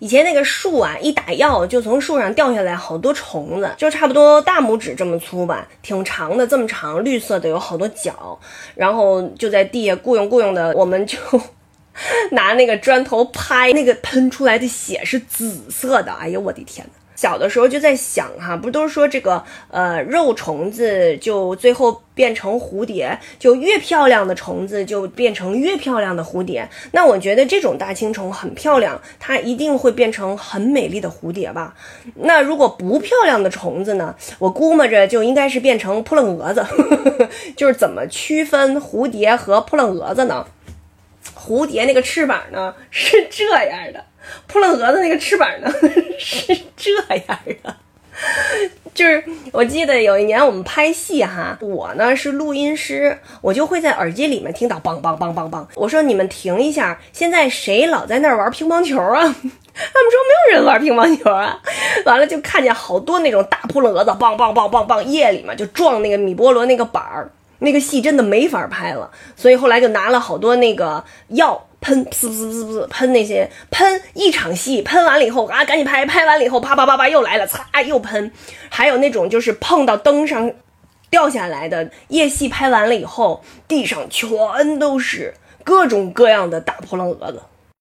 以前那个树啊，一打药就从树上掉下来好多虫子，就差不多大拇指这么粗吧，挺长的，这么长，绿色的，有好多脚，然后就在地下雇佣雇佣的，我们就 拿那个砖头拍，那个喷出来的血是紫色的，哎呀，我的天呐！小的时候就在想哈，不都是说这个呃肉虫子就最后变成蝴蝶，就越漂亮的虫子就变成越漂亮的蝴蝶。那我觉得这种大青虫很漂亮，它一定会变成很美丽的蝴蝶吧？那如果不漂亮的虫子呢？我估摸着就应该是变成扑棱蛾子。就是怎么区分蝴蝶和扑棱蛾子呢？蝴蝶那个翅膀呢是这样的。扑棱蛾子那个翅膀呢 是这样的，就是我记得有一年我们拍戏哈，我呢是录音师，我就会在耳机里面听到梆梆梆梆梆。我说你们停一下，现在谁老在那儿玩乒乓球啊？他们说没有人玩乒乓球啊。完了就看见好多那种大扑棱蛾子，梆梆梆梆梆，夜里嘛就撞那个米波罗那个板儿，那个戏真的没法拍了，所以后来就拿了好多那个药。喷，呲呲呲呲喷那些喷一场戏，喷完了以后啊，赶紧拍，拍完了以后啪啪啪啪又来了，擦又喷，还有那种就是碰到灯上掉下来的夜戏，拍完了以后地上全都是各种各样的大扑棱蛾子。